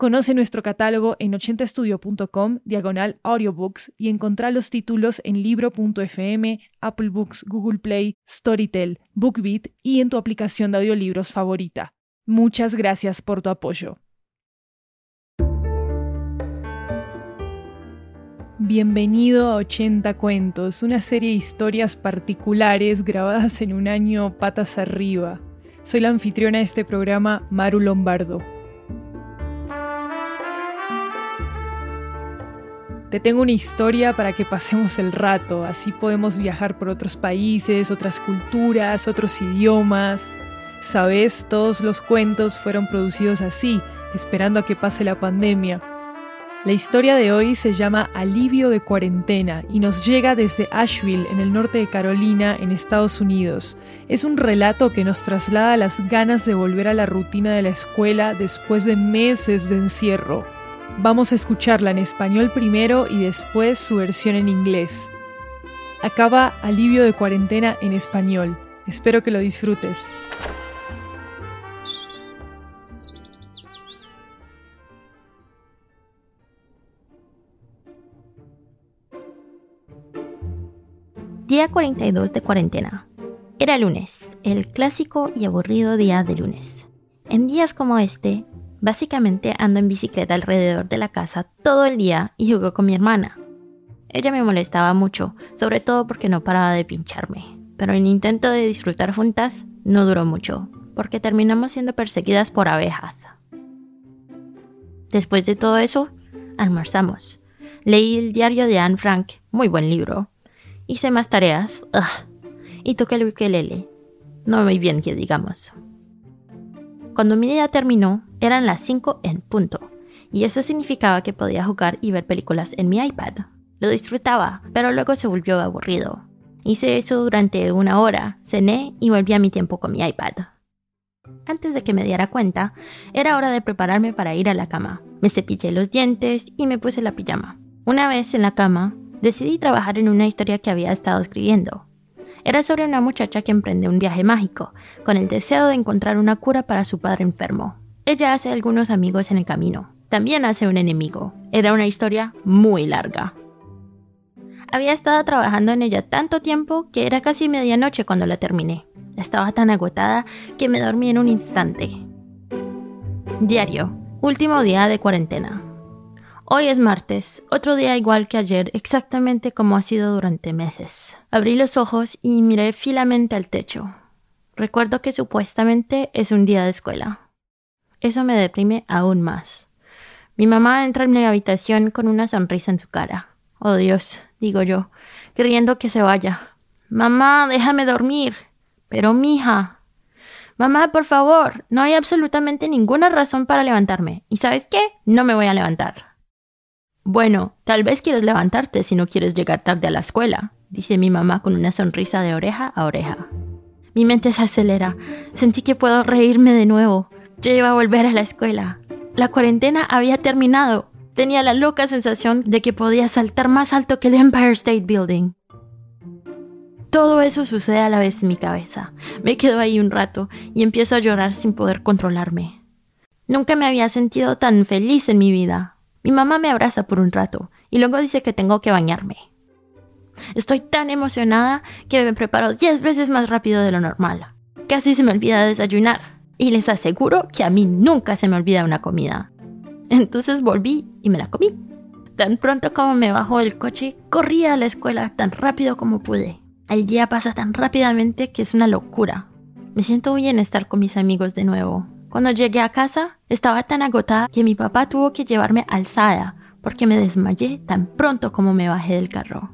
Conoce nuestro catálogo en 80estudio.com, diagonal audiobooks, y encontrá los títulos en libro.fm, Apple Books, Google Play, Storytel, BookBeat y en tu aplicación de audiolibros favorita. Muchas gracias por tu apoyo. Bienvenido a 80 Cuentos, una serie de historias particulares grabadas en un año patas arriba. Soy la anfitriona de este programa, Maru Lombardo. Te tengo una historia para que pasemos el rato, así podemos viajar por otros países, otras culturas, otros idiomas. Sabes, todos los cuentos fueron producidos así, esperando a que pase la pandemia. La historia de hoy se llama Alivio de cuarentena y nos llega desde Asheville, en el norte de Carolina, en Estados Unidos. Es un relato que nos traslada las ganas de volver a la rutina de la escuela después de meses de encierro. Vamos a escucharla en español primero y después su versión en inglés. Acaba Alivio de cuarentena en español. Espero que lo disfrutes. Día 42 de cuarentena. Era lunes, el clásico y aburrido día de lunes. En días como este, Básicamente ando en bicicleta alrededor de la casa todo el día y jugo con mi hermana. Ella me molestaba mucho, sobre todo porque no paraba de pincharme, pero el intento de disfrutar juntas no duró mucho, porque terminamos siendo perseguidas por abejas. Después de todo eso, almorzamos. Leí el diario de Anne Frank, muy buen libro. Hice más tareas, y toqué el ukelele. No muy bien que digamos. Cuando mi día terminó, eran las 5 en punto, y eso significaba que podía jugar y ver películas en mi iPad. Lo disfrutaba, pero luego se volvió aburrido. Hice eso durante una hora, cené y volví a mi tiempo con mi iPad. Antes de que me diera cuenta, era hora de prepararme para ir a la cama. Me cepillé los dientes y me puse la pijama. Una vez en la cama, decidí trabajar en una historia que había estado escribiendo. Era sobre una muchacha que emprende un viaje mágico, con el deseo de encontrar una cura para su padre enfermo. Ella hace algunos amigos en el camino. También hace un enemigo. Era una historia muy larga. Había estado trabajando en ella tanto tiempo que era casi medianoche cuando la terminé. Estaba tan agotada que me dormí en un instante. Diario. Último día de cuarentena. Hoy es martes, otro día igual que ayer, exactamente como ha sido durante meses. Abrí los ojos y miré filamente al techo. Recuerdo que supuestamente es un día de escuela. Eso me deprime aún más. Mi mamá entra en mi habitación con una sonrisa en su cara. Oh Dios, digo yo, queriendo que se vaya. Mamá, déjame dormir. Pero mija. Mamá, por favor, no hay absolutamente ninguna razón para levantarme. ¿Y sabes qué? No me voy a levantar. Bueno, tal vez quieres levantarte si no quieres llegar tarde a la escuela, dice mi mamá con una sonrisa de oreja a oreja. Mi mente se acelera. Sentí que puedo reírme de nuevo. Yo iba a volver a la escuela. La cuarentena había terminado. Tenía la loca sensación de que podía saltar más alto que el Empire State Building. Todo eso sucede a la vez en mi cabeza. Me quedo ahí un rato y empiezo a llorar sin poder controlarme. Nunca me había sentido tan feliz en mi vida. Mi mamá me abraza por un rato y luego dice que tengo que bañarme. Estoy tan emocionada que me preparo diez veces más rápido de lo normal. Casi se me olvida desayunar y les aseguro que a mí nunca se me olvida una comida. Entonces volví y me la comí. Tan pronto como me bajó del coche, corrí a la escuela tan rápido como pude. El día pasa tan rápidamente que es una locura. Me siento bien estar con mis amigos de nuevo. Cuando llegué a casa, estaba tan agotada que mi papá tuvo que llevarme alzada porque me desmayé tan pronto como me bajé del carro.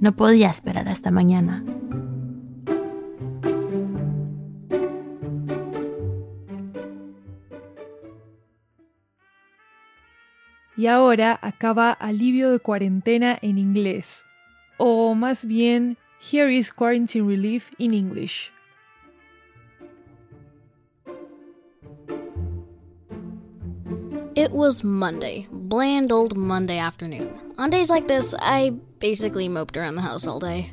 No podía esperar hasta mañana. y ahora acaba Alivio de cuarentena en inglés, o más bien Here is Quarantine Relief in English. Was Monday, bland old Monday afternoon. On days like this, I basically moped around the house all day.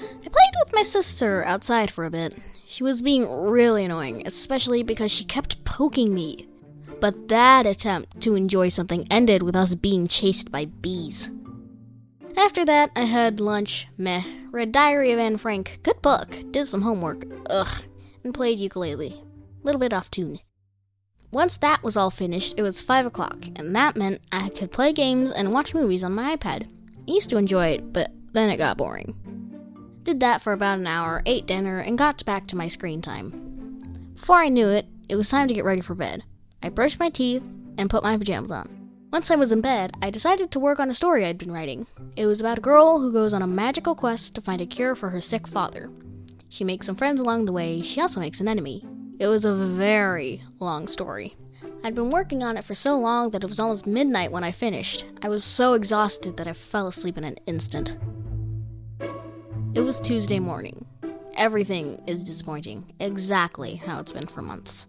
I played with my sister outside for a bit. She was being really annoying, especially because she kept poking me. But that attempt to enjoy something ended with us being chased by bees. After that, I had lunch, meh, read Diary of Anne Frank, good book, did some homework, ugh, and played ukulele. Little bit off tune. Once that was all finished, it was 5 o'clock, and that meant I could play games and watch movies on my iPad. I used to enjoy it, but then it got boring. Did that for about an hour, ate dinner, and got back to my screen time. Before I knew it, it was time to get ready for bed. I brushed my teeth and put my pajamas on. Once I was in bed, I decided to work on a story I'd been writing. It was about a girl who goes on a magical quest to find a cure for her sick father. She makes some friends along the way, she also makes an enemy. It was a very long story. I'd been working on it for so long that it was almost midnight when I finished. I was so exhausted that I fell asleep in an instant. It was Tuesday morning. Everything is disappointing, exactly how it's been for months.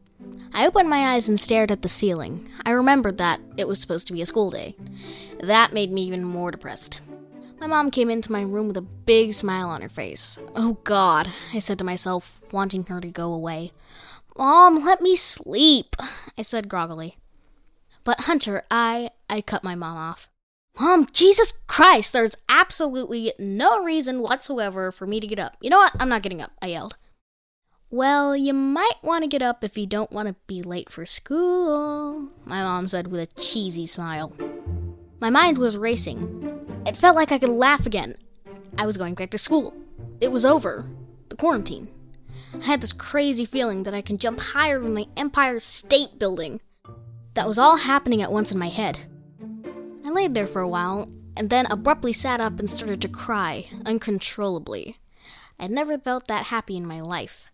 I opened my eyes and stared at the ceiling. I remembered that it was supposed to be a school day. That made me even more depressed. My mom came into my room with a big smile on her face. Oh God, I said to myself, wanting her to go away. Mom, let me sleep, I said groggily. But Hunter, I I cut my mom off. Mom, Jesus Christ, there's absolutely no reason whatsoever for me to get up. You know what? I'm not getting up, I yelled. Well, you might want to get up if you don't want to be late for school, my mom said with a cheesy smile. My mind was racing. It felt like I could laugh again. I was going back to school. It was over. The quarantine. I had this crazy feeling that I can jump higher than the Empire State Building. That was all happening at once in my head. I laid there for a while, and then abruptly sat up and started to cry, uncontrollably. I had never felt that happy in my life.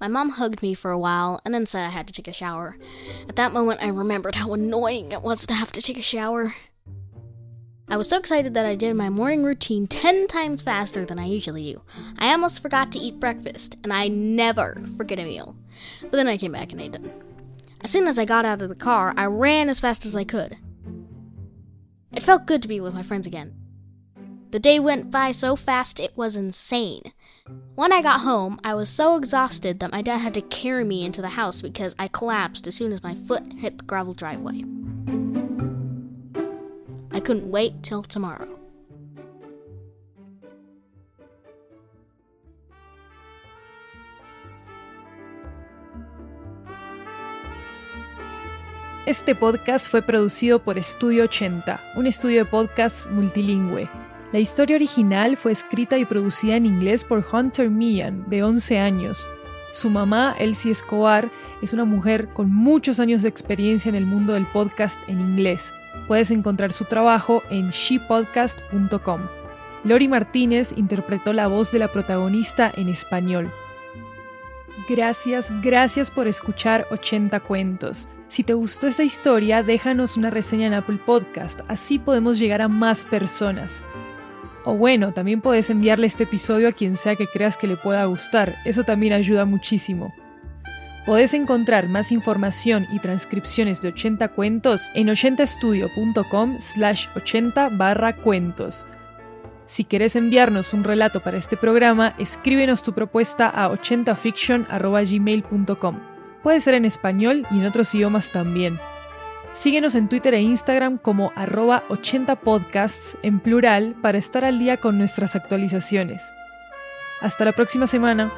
My mom hugged me for a while and then said I had to take a shower. At that moment, I remembered how annoying it was to have to take a shower. I was so excited that I did my morning routine 10 times faster than I usually do. I almost forgot to eat breakfast, and I never forget a meal. But then I came back and ate it. As soon as I got out of the car, I ran as fast as I could. It felt good to be with my friends again. The day went by so fast it was insane. When I got home, I was so exhausted that my dad had to carry me into the house because I collapsed as soon as my foot hit the gravel driveway. I couldn't wait till tomorrow. Este podcast fue producido por Estudio 80, un estudio de podcasts multilingüe. La historia original fue escrita y producida en inglés por Hunter Meehan, de 11 años. Su mamá, Elsie Escobar, es una mujer con muchos años de experiencia en el mundo del podcast en inglés. Puedes encontrar su trabajo en shepodcast.com. Lori Martínez interpretó la voz de la protagonista en español. Gracias, gracias por escuchar 80 cuentos. Si te gustó esta historia, déjanos una reseña en Apple Podcast, así podemos llegar a más personas. O bueno, también puedes enviarle este episodio a quien sea que creas que le pueda gustar, eso también ayuda muchísimo. Podés encontrar más información y transcripciones de 80 cuentos en 80estudio.com slash 80 barra cuentos. Si quieres enviarnos un relato para este programa, escríbenos tu propuesta a 80fiction.gmail.com. Puede ser en español y en otros idiomas también. Síguenos en Twitter e Instagram como arroba 80podcasts en plural para estar al día con nuestras actualizaciones. Hasta la próxima semana.